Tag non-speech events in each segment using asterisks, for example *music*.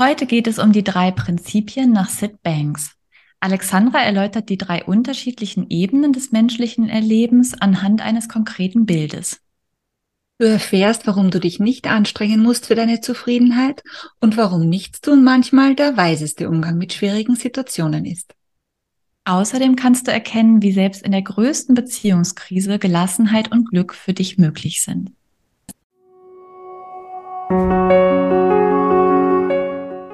Heute geht es um die drei Prinzipien nach Sid Banks. Alexandra erläutert die drei unterschiedlichen Ebenen des menschlichen Erlebens anhand eines konkreten Bildes. Du erfährst, warum du dich nicht anstrengen musst für deine Zufriedenheit und warum Nichtstun manchmal der weiseste Umgang mit schwierigen Situationen ist. Außerdem kannst du erkennen, wie selbst in der größten Beziehungskrise Gelassenheit und Glück für dich möglich sind.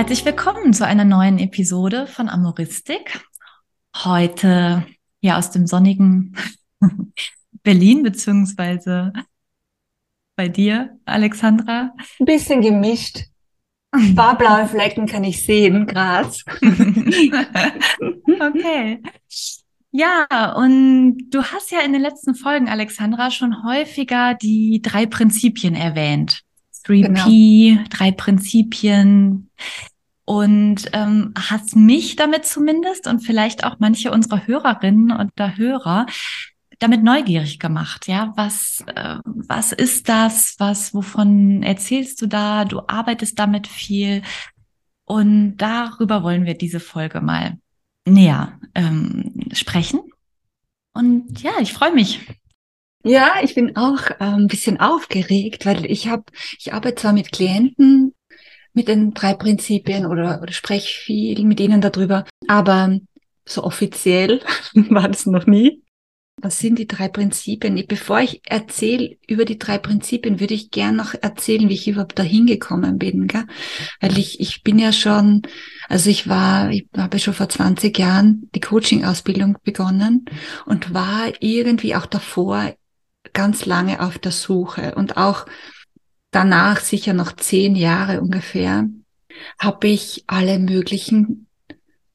Herzlich willkommen zu einer neuen Episode von Amoristik. Heute ja aus dem sonnigen *laughs* Berlin beziehungsweise bei dir, Alexandra? Ein bisschen gemischt. *laughs* Ein paar blaue Flecken kann ich sehen, Graz. *laughs* okay. Ja, und du hast ja in den letzten Folgen, Alexandra, schon häufiger die drei Prinzipien erwähnt. 3P, genau. drei Prinzipien. Und ähm, hast mich damit zumindest und vielleicht auch manche unserer Hörerinnen und der Hörer damit neugierig gemacht. Ja, was, äh, was ist das? Was, wovon erzählst du da? Du arbeitest damit viel. Und darüber wollen wir diese Folge mal näher ähm, sprechen. Und ja, ich freue mich. Ja, ich bin auch äh, ein bisschen aufgeregt, weil ich habe, ich arbeite zwar mit Klienten mit den drei Prinzipien oder, oder spreche viel mit ihnen darüber, aber so offiziell *laughs* war das noch nie. Was sind die drei Prinzipien? Bevor ich erzähle über die drei Prinzipien, würde ich gern noch erzählen, wie ich überhaupt dahin gekommen bin. Gell? Weil ich, ich bin ja schon, also ich war, ich habe schon vor 20 Jahren die Coaching-Ausbildung begonnen und war irgendwie auch davor ganz lange auf der Suche und auch danach sicher noch zehn Jahre ungefähr habe ich alle möglichen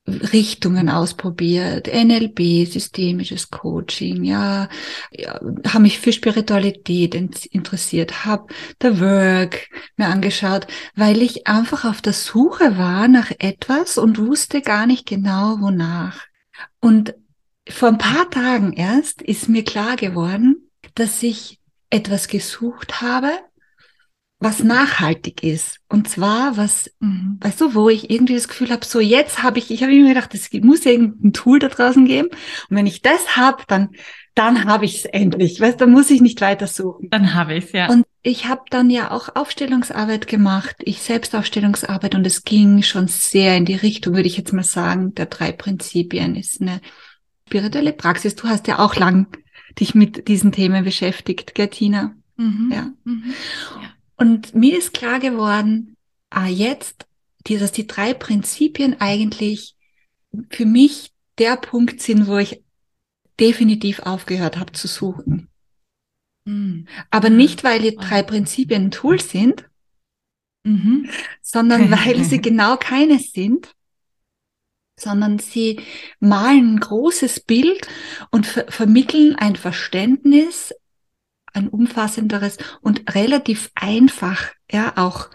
Richtungen ausprobiert, NLP, systemisches Coaching, ja, ja habe mich für Spiritualität interessiert, habe The Work mir angeschaut, weil ich einfach auf der Suche war nach etwas und wusste gar nicht genau wonach. Und vor ein paar Tagen erst ist mir klar geworden, dass ich etwas gesucht habe, was nachhaltig ist. Und zwar was, mhm. weißt du, wo ich irgendwie das Gefühl habe, so jetzt habe ich, ich habe mir gedacht, es muss irgendein Tool da draußen geben. Und wenn ich das habe, dann, dann habe ich es endlich. Weißt, dann muss ich nicht weiter suchen. Dann habe ich es, ja. Und ich habe dann ja auch Aufstellungsarbeit gemacht, ich selbst Aufstellungsarbeit und es ging schon sehr in die Richtung, würde ich jetzt mal sagen, der drei Prinzipien ist eine spirituelle Praxis. Du hast ja auch lang dich mit diesen Themen beschäftigt, Gertina. Mhm. Ja. Mhm. ja. Und mir ist klar geworden, ah, jetzt, dass die drei Prinzipien eigentlich für mich der Punkt sind, wo ich definitiv aufgehört habe zu suchen. Mhm. Aber nicht, weil die drei Prinzipien ein Tool sind, mhm. sondern *laughs* weil sie genau keines sind, sondern sie malen ein großes Bild und ver vermitteln ein Verständnis, ein umfassenderes und relativ einfach, ja, auch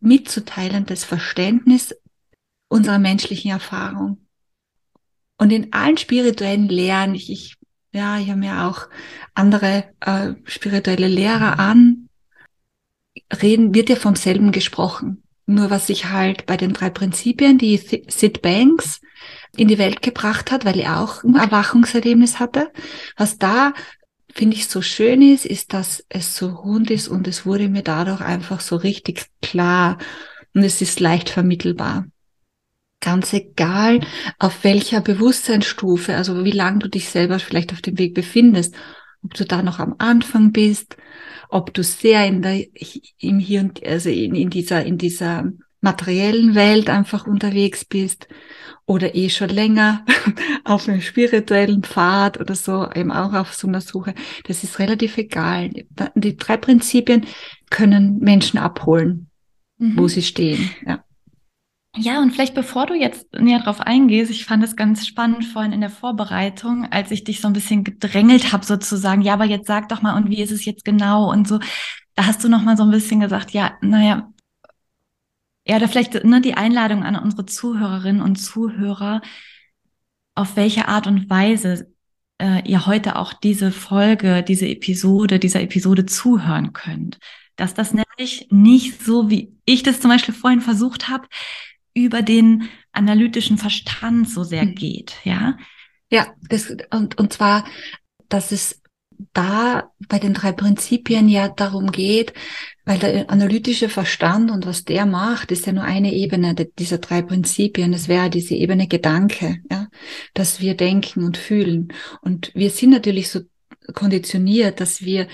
mitzuteilendes Verständnis unserer menschlichen Erfahrung. Und in allen spirituellen Lehren, ich, ich ja, ich habe mir auch andere äh, spirituelle Lehrer an, reden, wird ja vom selben gesprochen. Nur was sich halt bei den drei Prinzipien, die Sid Banks in die Welt gebracht hat, weil er auch ein Erwachungserlebnis hatte, was da finde ich so schön ist, ist, dass es so rund ist und es wurde mir dadurch einfach so richtig klar und es ist leicht vermittelbar. Ganz egal, auf welcher Bewusstseinsstufe, also wie lange du dich selber vielleicht auf dem Weg befindest, ob du da noch am Anfang bist, ob du sehr in der, im Hier und, also in, in dieser, in dieser materiellen Welt einfach unterwegs bist oder eh schon länger *laughs* auf einem spirituellen Pfad oder so, eben auch auf so einer Suche. Das ist relativ egal. Die drei Prinzipien können Menschen abholen, mhm. wo sie stehen. Ja. Ja, und vielleicht bevor du jetzt näher drauf eingehst, ich fand es ganz spannend vorhin in der Vorbereitung, als ich dich so ein bisschen gedrängelt habe sozusagen, ja, aber jetzt sag doch mal, und wie ist es jetzt genau und so, da hast du noch mal so ein bisschen gesagt, ja, naja, ja, oder vielleicht ne, die Einladung an unsere Zuhörerinnen und Zuhörer, auf welche Art und Weise äh, ihr heute auch diese Folge, diese Episode, dieser Episode zuhören könnt. Dass das nämlich nicht so, wie ich das zum Beispiel vorhin versucht habe, über den analytischen Verstand so sehr mhm. geht, ja? Ja, das, und, und zwar, dass es da bei den drei Prinzipien ja darum geht, weil der analytische Verstand und was der macht, ist ja nur eine Ebene dieser drei Prinzipien. Es wäre diese Ebene Gedanke, ja, dass wir denken und fühlen. Und wir sind natürlich so konditioniert, dass wir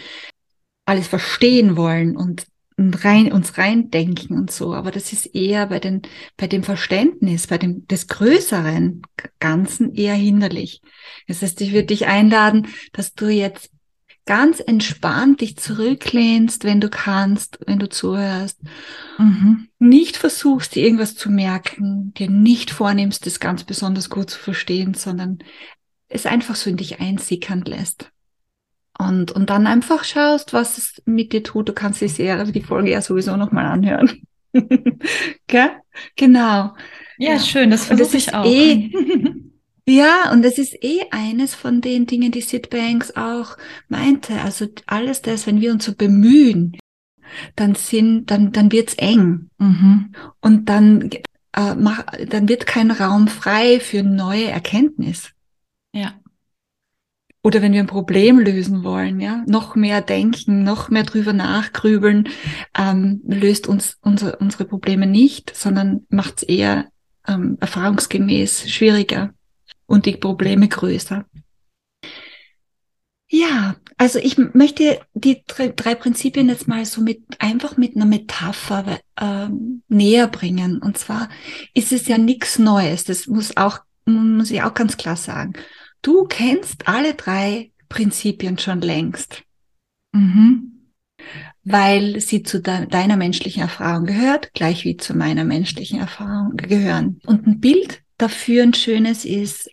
alles verstehen wollen und rein, uns reindenken und so. Aber das ist eher bei den, bei dem Verständnis, bei dem, des größeren Ganzen eher hinderlich. Das heißt, ich würde dich einladen, dass du jetzt ganz entspannt dich zurücklehnst, wenn du kannst, wenn du zuhörst. Mhm. Nicht versuchst, dir irgendwas zu merken, dir nicht vornimmst, das ganz besonders gut zu verstehen, sondern es einfach so in dich einsickern lässt. Und, und dann einfach schaust, was es mit dir tut. Du kannst die Serie, die Folge ja sowieso nochmal anhören. *laughs* Gell? Genau. Ja, ja, schön, das versuche ich auch. Eh, *laughs* ja, und es ist eh eines von den Dingen, die Sid Banks auch meinte. Also alles das, wenn wir uns so bemühen, dann sind, dann, dann wird's eng. Mhm. Und dann, äh, mach, dann wird kein Raum frei für neue Erkenntnis. Ja. Oder wenn wir ein Problem lösen wollen, ja, noch mehr denken, noch mehr drüber nachgrübeln, ähm, löst uns unsere, unsere Probleme nicht, sondern macht es eher ähm, erfahrungsgemäß schwieriger und die Probleme größer. Ja, also ich möchte die drei, drei Prinzipien jetzt mal so mit einfach mit einer Metapher ähm, näher bringen. Und zwar ist es ja nichts Neues. Das muss auch muss ich auch ganz klar sagen. Du kennst alle drei Prinzipien schon längst. Mhm. Weil sie zu de deiner menschlichen Erfahrung gehört, gleich wie zu meiner menschlichen Erfahrung gehören. Und ein Bild dafür, ein schönes ist,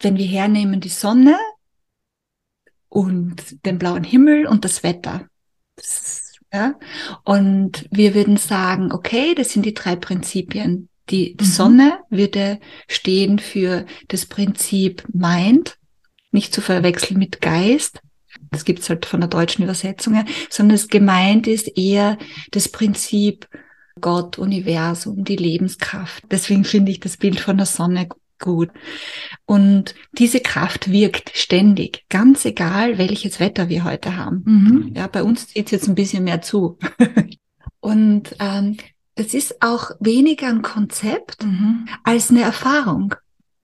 wenn wir hernehmen die Sonne und den blauen Himmel und das Wetter. Das, ja? Und wir würden sagen, okay, das sind die drei Prinzipien, die, mhm. Sonne würde stehen für das Prinzip Mind, nicht zu verwechseln mit Geist. Das gibt's halt von der deutschen Übersetzung her, sondern es gemeint ist eher das Prinzip Gott, Universum, die Lebenskraft. Deswegen finde ich das Bild von der Sonne gut. Und diese Kraft wirkt ständig, ganz egal, welches Wetter wir heute haben. Mhm. Ja, bei uns zieht jetzt ein bisschen mehr zu. *laughs* Und ähm, das ist auch weniger ein Konzept mhm. als eine Erfahrung,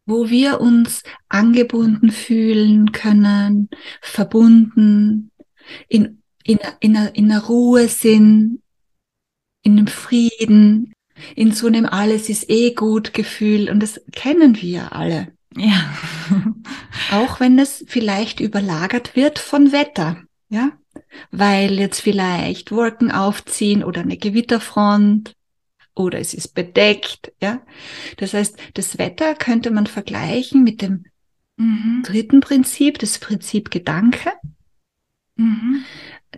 wo wir uns angebunden fühlen können, verbunden, in, in, in, in einer Ruhe sind, in einem Frieden, in so einem alles ist eh gut Gefühl und das kennen wir alle. Ja. *laughs* Auch wenn es vielleicht überlagert wird von Wetter, ja, weil jetzt vielleicht Wolken aufziehen oder eine Gewitterfront oder es ist bedeckt, ja. Das heißt, das Wetter könnte man vergleichen mit dem mhm. dritten Prinzip, das Prinzip Gedanke, mhm.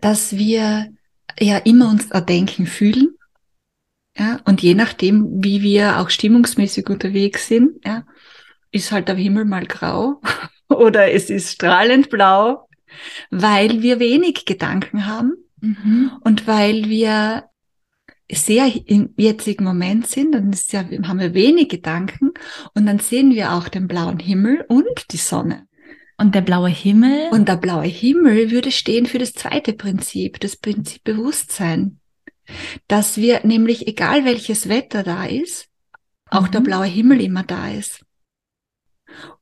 dass wir ja immer uns erdenken fühlen, ja, und je nachdem, wie wir auch stimmungsmäßig unterwegs sind, ja, ist halt der Himmel mal grau *laughs* oder es ist strahlend blau, weil wir wenig Gedanken haben mhm. und weil wir sehr im jetzigen Moment sind, dann ja, haben wir wenig Gedanken und dann sehen wir auch den blauen Himmel und die Sonne. Und der blaue Himmel? Und der blaue Himmel würde stehen für das zweite Prinzip, das Prinzip Bewusstsein. Dass wir nämlich, egal welches Wetter da ist, auch mhm. der blaue Himmel immer da ist.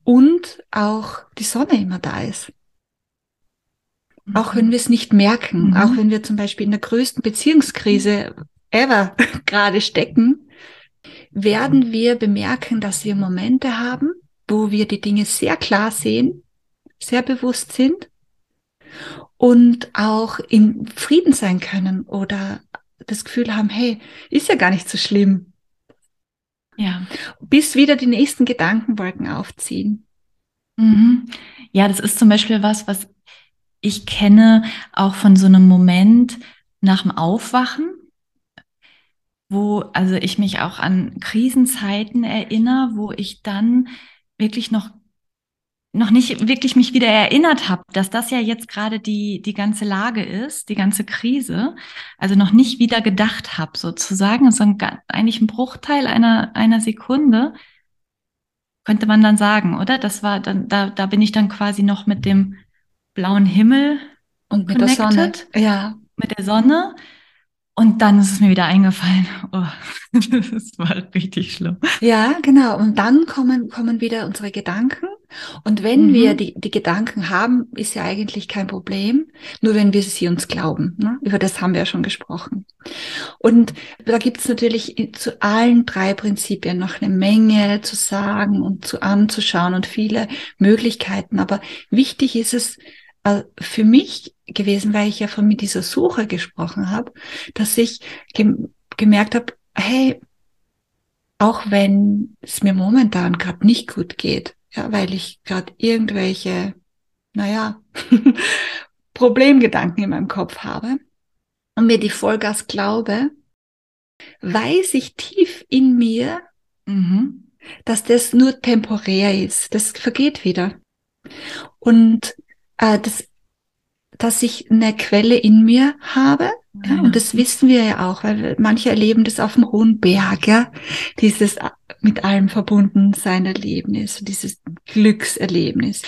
Und auch die Sonne immer da ist. Mhm. Auch wenn wir es nicht merken, mhm. auch wenn wir zum Beispiel in der größten Beziehungskrise ever *laughs* gerade stecken, werden wir bemerken, dass wir Momente haben, wo wir die Dinge sehr klar sehen, sehr bewusst sind und auch in Frieden sein können oder das Gefühl haben, hey, ist ja gar nicht so schlimm. Ja. Bis wieder die nächsten Gedankenwolken aufziehen. Mhm. Ja, das ist zum Beispiel was, was ich kenne auch von so einem Moment nach dem Aufwachen, wo also ich mich auch an Krisenzeiten erinnere, wo ich dann wirklich noch noch nicht wirklich mich wieder erinnert habe, dass das ja jetzt gerade die, die ganze Lage ist, die ganze Krise, also noch nicht wieder gedacht habe, sozusagen, so ein, eigentlich ein Bruchteil einer, einer Sekunde, könnte man dann sagen, oder? Das war dann, da, da bin ich dann quasi noch mit dem blauen Himmel und mit connected, der Sonne. Ja. Mit der Sonne. Und dann ist es mir wieder eingefallen. Oh, *laughs* das war richtig schlimm. Ja, genau. Und dann kommen, kommen wieder unsere Gedanken. Und wenn mhm. wir die, die Gedanken haben, ist ja eigentlich kein Problem. Nur wenn wir sie uns glauben. Ne? Über das haben wir ja schon gesprochen. Und da gibt es natürlich zu allen drei Prinzipien noch eine Menge zu sagen und zu anzuschauen und viele Möglichkeiten. Aber wichtig ist es, äh, für mich gewesen, weil ich ja von mit dieser Suche gesprochen habe, dass ich gem gemerkt habe, hey, auch wenn es mir momentan gerade nicht gut geht, ja, weil ich gerade irgendwelche, naja, *laughs* Problemgedanken in meinem Kopf habe und mir die Vollgas glaube, weiß ich tief in mir, mhm. dass das nur temporär ist. Das vergeht wieder. Und äh, das dass ich eine Quelle in mir habe. Ja, und das wissen wir ja auch, weil manche erleben das auf dem hohen Berg, ja, dieses mit allem verbunden sein Erlebnis, dieses Glückserlebnis.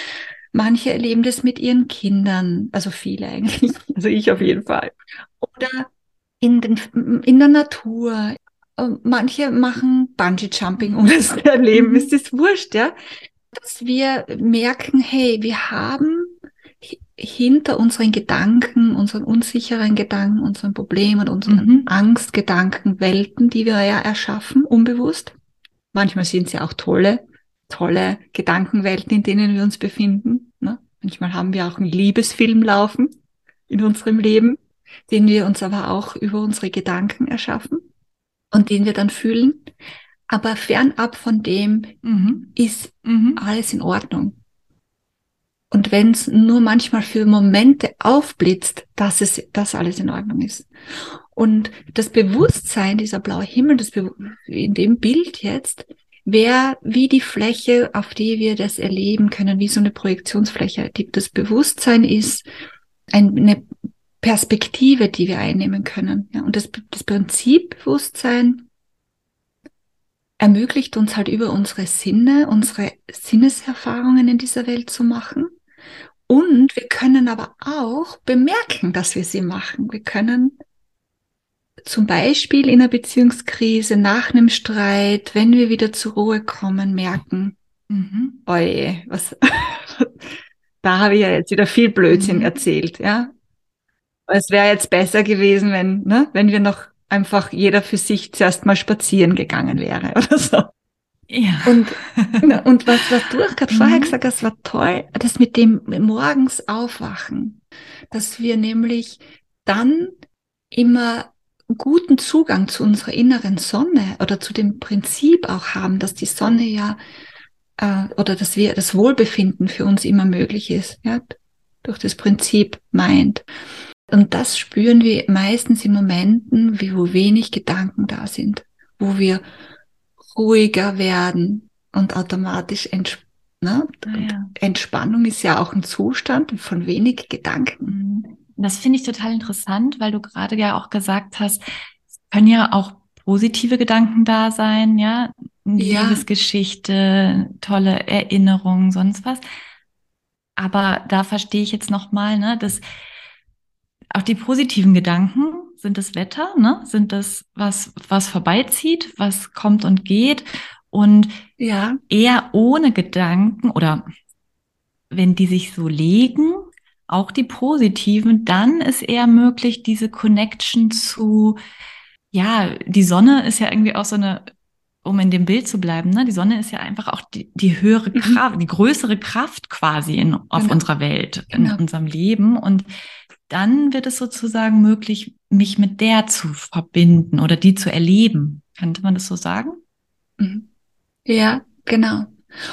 Manche erleben das mit ihren Kindern, also viele eigentlich, *laughs* also ich auf jeden Fall. Oder in, den, in der Natur. Manche machen Bungee-Jumping, um das zu erleben. Mhm. Ist das wurscht, ja? Dass wir merken, hey, wir haben hinter unseren Gedanken, unseren unsicheren Gedanken, unseren Problemen unseren mhm. Angstgedanken Welten, die wir ja erschaffen, unbewusst. Manchmal sind es ja auch tolle, tolle Gedankenwelten, in denen wir uns befinden. Ne? Manchmal haben wir auch einen Liebesfilm laufen in unserem Leben, den wir uns aber auch über unsere Gedanken erschaffen und den wir dann fühlen. Aber fernab von dem mhm. ist mhm. alles in Ordnung. Und wenn es nur manchmal für Momente aufblitzt, dass es, dass alles in Ordnung ist. Und das Bewusstsein, dieser blaue Himmel, das Be in dem Bild jetzt, wäre wie die Fläche, auf die wir das erleben können, wie so eine Projektionsfläche. Das Bewusstsein ist eine Perspektive, die wir einnehmen können. und das, das Prinzip Bewusstsein ermöglicht uns halt über unsere Sinne, unsere Sinneserfahrungen in dieser Welt zu machen und wir können aber auch bemerken, dass wir sie machen. Wir können zum Beispiel in einer Beziehungskrise nach einem Streit, wenn wir wieder zur Ruhe kommen, merken, mhm. oje, was, *laughs* da habe ich ja jetzt wieder viel Blödsinn mhm. erzählt, ja. Es wäre jetzt besser gewesen, wenn, ne, wenn wir noch einfach jeder für sich zuerst mal spazieren gegangen wäre *laughs* oder so. Ja. Und, *laughs* und was, was du auch gerade vorher mhm. gesagt hast, war toll, das mit dem morgens aufwachen, dass wir nämlich dann immer guten Zugang zu unserer inneren Sonne oder zu dem Prinzip auch haben, dass die Sonne ja äh, oder dass wir das Wohlbefinden für uns immer möglich ist, ja, durch das Prinzip meint. Und das spüren wir meistens in Momenten, wie wo wenig Gedanken da sind, wo wir ruhiger werden und automatisch entsp ne? ah, ja. Entspannung ist ja auch ein Zustand von wenig Gedanken. Mhm. Das finde ich total interessant, weil du gerade ja auch gesagt hast, es können ja auch positive Gedanken da sein, ja, ja. Liebesgeschichte, tolle Erinnerungen, sonst was. Aber da verstehe ich jetzt nochmal, ne, dass auch die positiven Gedanken sind das Wetter, ne? Sind das was, was vorbeizieht, was kommt und geht und ja. eher ohne Gedanken oder wenn die sich so legen, auch die positiven, dann ist eher möglich, diese Connection zu, ja, die Sonne ist ja irgendwie auch so eine, um in dem Bild zu bleiben, ne? Die Sonne ist ja einfach auch die, die höhere mhm. Kraft, die größere Kraft quasi in, auf genau. unserer Welt, in genau. unserem Leben. Und dann wird es sozusagen möglich, mich mit der zu verbinden oder die zu erleben. Könnte man das so sagen? Mhm. Ja, genau.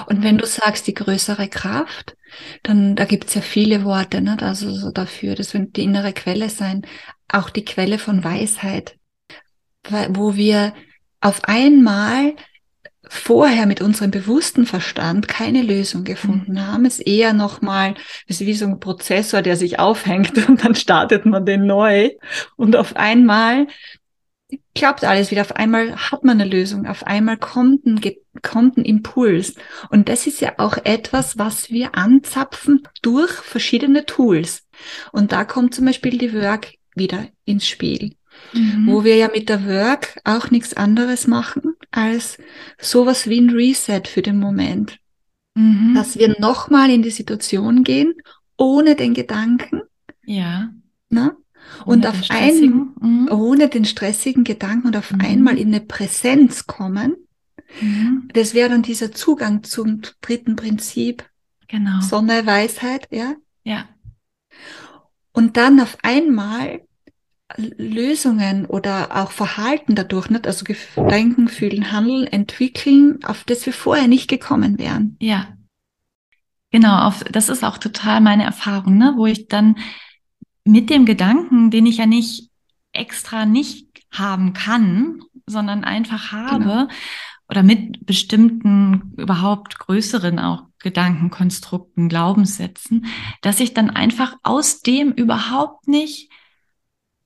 Und wenn du sagst, die größere Kraft, dann da gibt's ja viele Worte, ne? also so dafür, das wird die innere Quelle sein, auch die Quelle von Weisheit, wo wir auf einmal vorher mit unserem bewussten Verstand keine Lösung gefunden. Mhm. haben, es eher nochmal, es ist wie so ein Prozessor, der sich aufhängt *laughs* und dann startet man den neu. Und auf einmal klappt alles wieder, auf einmal hat man eine Lösung, auf einmal kommt ein, kommt ein Impuls. Und das ist ja auch etwas, was wir anzapfen durch verschiedene Tools. Und da kommt zum Beispiel die Work wieder ins Spiel mhm. wo wir ja mit der Work auch nichts anderes machen als sowas wie ein Reset für den Moment. Mhm. Dass wir nochmal in die Situation gehen, ohne den Gedanken. Ja. Na? Und auf einen, mhm. ohne den stressigen Gedanken und auf mhm. einmal in eine Präsenz kommen. Mhm. Das wäre dann dieser Zugang zum dritten Prinzip. Genau. Sonne, Weisheit, ja? Ja. Und dann auf einmal Lösungen oder auch Verhalten dadurch, nicht? also Denken, Fühlen, Handeln entwickeln, auf das wir vorher nicht gekommen wären. Ja. Genau, auf, das ist auch total meine Erfahrung, ne? wo ich dann mit dem Gedanken, den ich ja nicht extra nicht haben kann, sondern einfach habe, genau. oder mit bestimmten überhaupt größeren auch Gedankenkonstrukten, Glaubenssätzen, dass ich dann einfach aus dem überhaupt nicht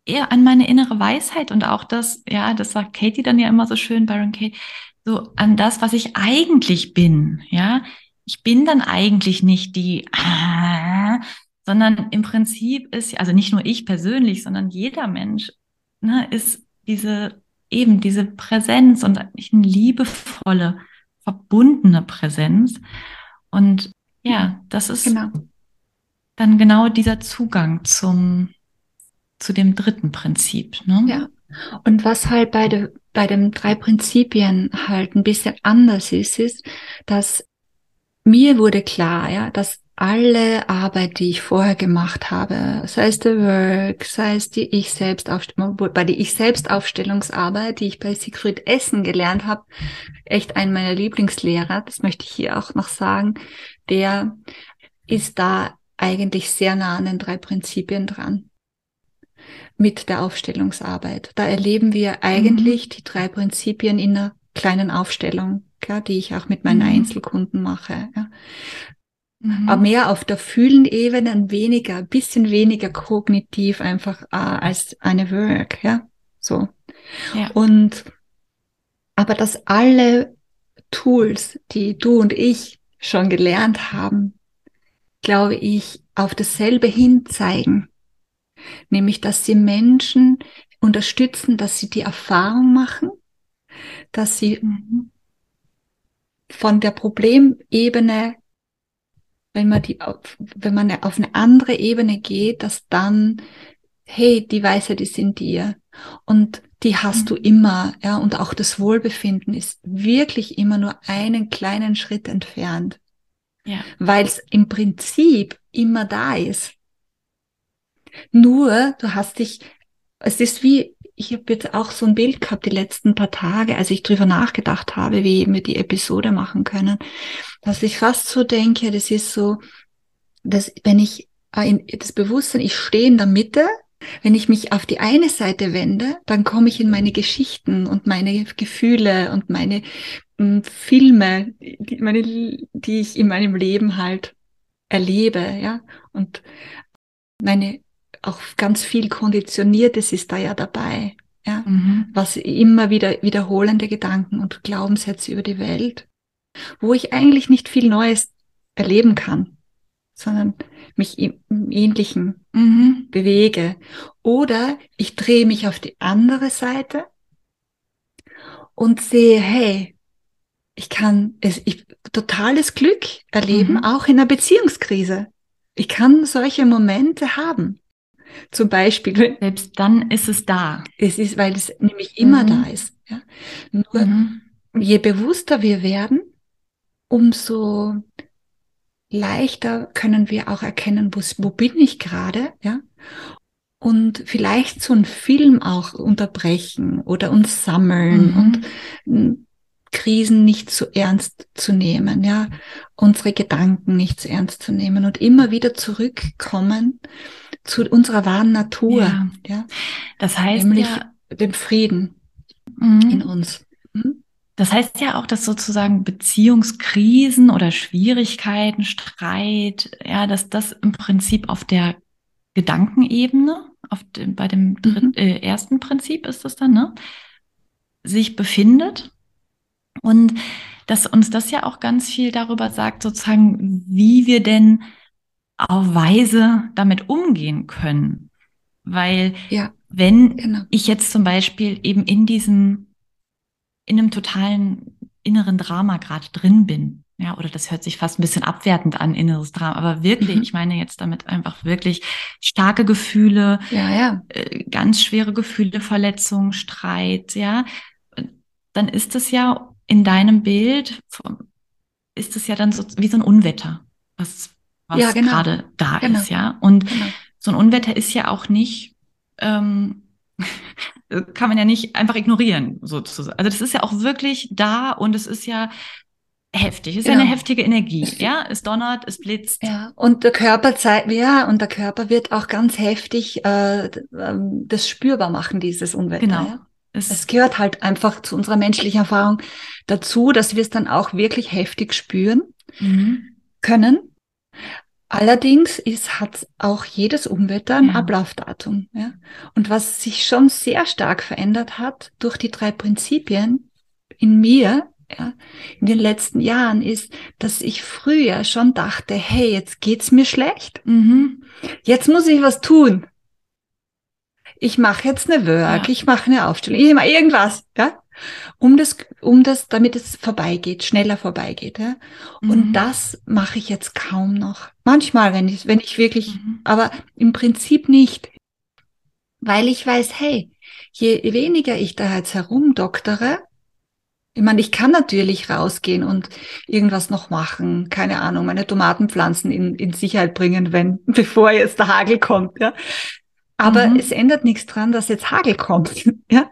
eher an meine innere Weisheit und auch das, ja, das sagt Katie dann ja immer so schön, Baron Kate, so an das, was ich eigentlich bin, ja. Ich bin dann eigentlich nicht die, ah, *laughs* sondern im Prinzip ist, also nicht nur ich persönlich, sondern jeder Mensch, ne, ist diese, eben diese Präsenz und eine liebevolle, verbundene Präsenz. Und ja, das ist genau. dann genau dieser Zugang zum, zu dem dritten Prinzip. Ne? Ja. Und was halt bei, de, bei den drei Prinzipien halt ein bisschen anders ist, ist, dass mir wurde klar, ja, dass alle Arbeit, die ich vorher gemacht habe, sei es der Work, sei es die ich selbst bei der ich Selbstaufstellungsarbeit, die ich bei Siegfried Essen gelernt habe, echt ein meiner Lieblingslehrer, das möchte ich hier auch noch sagen, der ist da eigentlich sehr nah an den drei Prinzipien dran mit der Aufstellungsarbeit. Da erleben wir eigentlich mhm. die drei Prinzipien in einer kleinen Aufstellung, ja, die ich auch mit meinen mhm. Einzelkunden mache. Ja. Mhm. Aber mehr auf der Fühlen-Ebene, ein weniger, ein bisschen weniger kognitiv einfach äh, als eine Work, ja, so. Ja. Und, aber dass alle Tools, die du und ich schon gelernt haben, glaube ich, auf dasselbe hinzeigen nämlich dass sie Menschen unterstützen, dass sie die Erfahrung machen, dass sie mhm. von der Problemebene, wenn man die, wenn man auf eine andere Ebene geht, dass dann, hey, die Weisheit ist in dir und die hast mhm. du immer, ja, und auch das Wohlbefinden ist wirklich immer nur einen kleinen Schritt entfernt. Ja. Weil es im Prinzip immer da ist. Nur, du hast dich, es ist wie, ich habe jetzt auch so ein Bild gehabt die letzten paar Tage, als ich drüber nachgedacht habe, wie wir die Episode machen können, dass ich fast so denke, das ist so, dass wenn ich äh, in das Bewusstsein, ich stehe in der Mitte, wenn ich mich auf die eine Seite wende, dann komme ich in meine Geschichten und meine Gefühle und meine hm, Filme, die, meine, die ich in meinem Leben halt erlebe, ja, und meine auch ganz viel Konditioniertes ist da ja dabei. Ja, mhm. was immer wieder wiederholende Gedanken und Glaubenssätze über die Welt, wo ich eigentlich nicht viel Neues erleben kann, sondern mich im Ähnlichen mhm. bewege. Oder ich drehe mich auf die andere Seite und sehe, hey, ich kann es, ich, totales Glück erleben, mhm. auch in einer Beziehungskrise. Ich kann solche Momente haben. Zum Beispiel. Selbst dann ist es da. Es ist, weil es nämlich immer mhm. da ist. Ja? Nur mhm. je bewusster wir werden, umso leichter können wir auch erkennen, wo, wo bin ich gerade, ja? Und vielleicht so einen Film auch unterbrechen oder uns sammeln mhm. und Krisen nicht zu ernst zu nehmen, ja, unsere Gedanken nicht zu ernst zu nehmen und immer wieder zurückkommen zu unserer wahren Natur, ja. ja? Das heißt nämlich ja, dem Frieden mhm. in uns. Mhm. Das heißt ja auch, dass sozusagen Beziehungskrisen oder Schwierigkeiten, Streit, ja, dass das im Prinzip auf der Gedankenebene, auf dem, bei dem mhm. äh, ersten Prinzip ist das dann, ne, sich befindet und dass uns das ja auch ganz viel darüber sagt, sozusagen, wie wir denn auf Weise damit umgehen können. Weil ja, wenn genau. ich jetzt zum Beispiel eben in diesem, in einem totalen inneren Drama gerade drin bin, ja, oder das hört sich fast ein bisschen abwertend an, inneres Drama, aber wirklich, mhm. ich meine jetzt damit einfach wirklich starke Gefühle, ja, ja. Äh, ganz schwere Gefühle, Verletzungen, Streit, ja, dann ist es ja in deinem Bild, ist es ja dann so wie so ein Unwetter, was, was ja, genau. gerade da genau. ist, ja. Und genau. so ein Unwetter ist ja auch nicht, ähm, *laughs* kann man ja nicht einfach ignorieren, sozusagen. Also das ist ja auch wirklich da und es ist ja heftig. Es ist genau. eine heftige Energie. Ja, es donnert, es blitzt. Ja, und der Körper zeigt, ja, und der Körper wird auch ganz heftig äh, ähm, das spürbar machen, dieses Unwetter. Genau. Ja? Es, es gehört halt einfach zu unserer menschlichen Erfahrung dazu, dass wir es dann auch wirklich heftig spüren mhm. können. Allerdings ist, hat auch jedes Unwetter ein ja. Ablaufdatum. Ja? Und was sich schon sehr stark verändert hat durch die drei Prinzipien in mir, ja, in den letzten Jahren, ist, dass ich früher schon dachte, hey, jetzt geht's mir schlecht. Mhm. Jetzt muss ich was tun ich mache jetzt eine Work, ja. ich mache eine Aufstellung, ich mache irgendwas, ja, um das, um das, damit es vorbeigeht, schneller vorbeigeht, ja. Mhm. Und das mache ich jetzt kaum noch. Manchmal, wenn ich, wenn ich wirklich, mhm. aber im Prinzip nicht, weil ich weiß, hey, je weniger ich da jetzt herumdoktere, ich meine, ich kann natürlich rausgehen und irgendwas noch machen, keine Ahnung, meine Tomatenpflanzen in, in Sicherheit bringen, wenn, *laughs* bevor jetzt der Hagel kommt, ja. Aber mhm. es ändert nichts dran, dass jetzt Hagel kommt, *laughs* ja,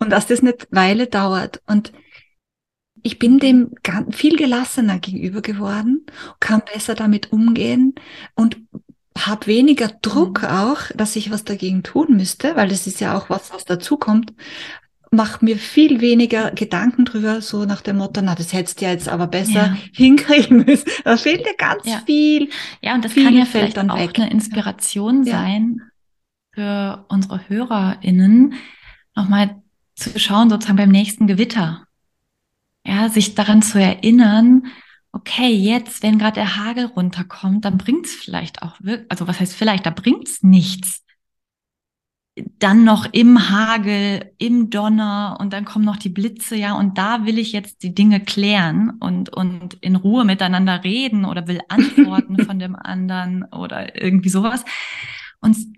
und dass das eine Weile dauert. Und ich bin dem viel gelassener gegenüber geworden, kann besser damit umgehen und habe weniger Druck mhm. auch, dass ich was dagegen tun müsste, weil das ist ja auch was, was dazukommt. Mach mir viel weniger Gedanken drüber, so nach dem Motto, na, das hättest du ja jetzt aber besser ja. *laughs* hinkriegen müssen. Da fehlt dir ganz ja. viel. Ja, und das kann ja vielleicht dann auch weg. eine Inspiration ja. sein, für unsere HörerInnen, nochmal zu schauen, sozusagen beim nächsten Gewitter. Ja, sich daran zu erinnern, okay, jetzt, wenn gerade der Hagel runterkommt, dann bringt es vielleicht auch wirklich, also was heißt vielleicht, da bringt es nichts. Dann noch im Hagel, im Donner und dann kommen noch die Blitze, ja, und da will ich jetzt die Dinge klären und, und in Ruhe miteinander reden oder will *laughs* Antworten von dem anderen oder irgendwie sowas. Und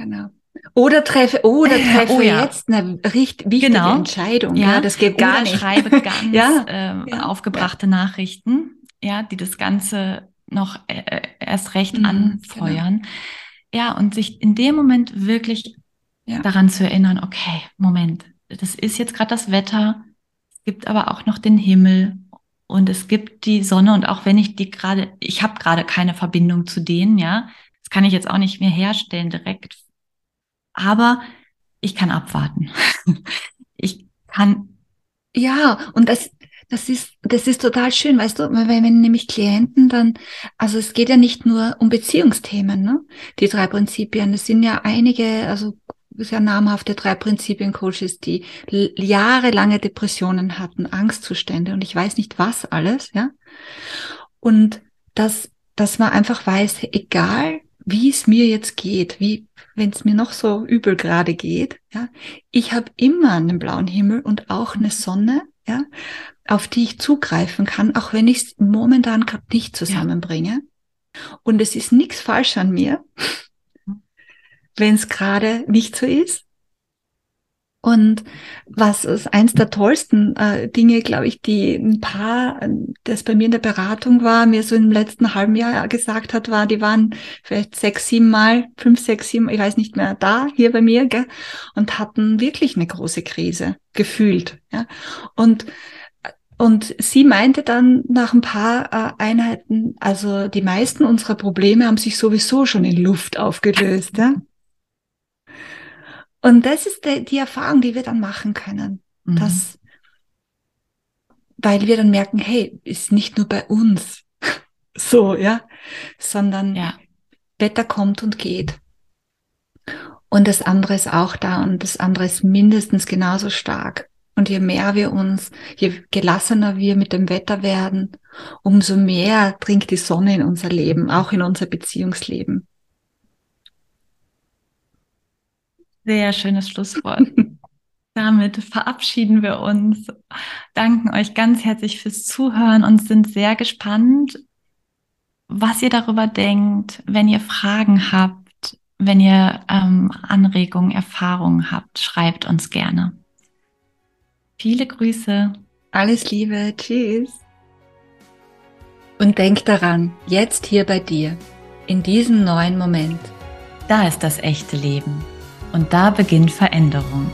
Genau. Oder treffe, oder *laughs* treffe oh, ja. jetzt eine richtig wichtige genau. Entscheidung. Ja. ja. das geht gar oder nicht. *laughs* schreibe ganz ja. Äh, ja. aufgebrachte Nachrichten, ja, die das Ganze noch äh, äh erst recht mhm, anfeuern. Genau. Ja, und sich in dem Moment wirklich daran zu erinnern, okay, Moment, das ist jetzt gerade das Wetter, es gibt aber auch noch den Himmel und es gibt die Sonne und auch wenn ich die gerade, ich habe gerade keine Verbindung zu denen, ja, das kann ich jetzt auch nicht mehr herstellen direkt aber ich kann abwarten. *laughs* ich kann. Ja, und das, das ist, das ist total schön, weißt du, wenn, wenn nämlich Klienten dann, also es geht ja nicht nur um Beziehungsthemen, ne? Die drei Prinzipien. Es sind ja einige, also sehr namhafte drei Prinzipien-Coaches, die jahrelange Depressionen hatten, Angstzustände und ich weiß nicht was alles, ja. Und dass, dass man einfach weiß, egal wie es mir jetzt geht, wie wenn es mir noch so übel gerade geht, ja, ich habe immer einen blauen Himmel und auch eine Sonne, ja, auf die ich zugreifen kann, auch wenn ich es momentan gerade nicht zusammenbringe. Ja. Und es ist nichts falsch an mir, *laughs* wenn es gerade nicht so ist. Und was ist eins der tollsten äh, Dinge, glaube ich, die ein Paar, das bei mir in der Beratung war, mir so im letzten halben Jahr gesagt hat, war, die waren vielleicht sechs, sieben Mal, fünf, sechs, sieben, ich weiß nicht mehr, da, hier bei mir, gell, und hatten wirklich eine große Krise, gefühlt. Ja. Und und sie meinte dann nach ein paar äh, Einheiten, also die meisten unserer Probleme haben sich sowieso schon in Luft aufgelöst. Ja? Und das ist die, die Erfahrung, die wir dann machen können. Mhm. Dass, weil wir dann merken, hey, ist nicht nur bei uns *laughs* so, ja, sondern ja. Wetter kommt und geht. Und das andere ist auch da und das andere ist mindestens genauso stark. Und je mehr wir uns, je gelassener wir mit dem Wetter werden, umso mehr dringt die Sonne in unser Leben, auch in unser Beziehungsleben. Sehr schönes Schlusswort. *laughs* Damit verabschieden wir uns, danken euch ganz herzlich fürs Zuhören und sind sehr gespannt, was ihr darüber denkt, wenn ihr Fragen habt, wenn ihr ähm, Anregungen, Erfahrungen habt, schreibt uns gerne. Viele Grüße. Alles Liebe. Tschüss. Und denk daran, jetzt hier bei dir, in diesem neuen Moment. Da ist das echte Leben. Und da beginnt Veränderung.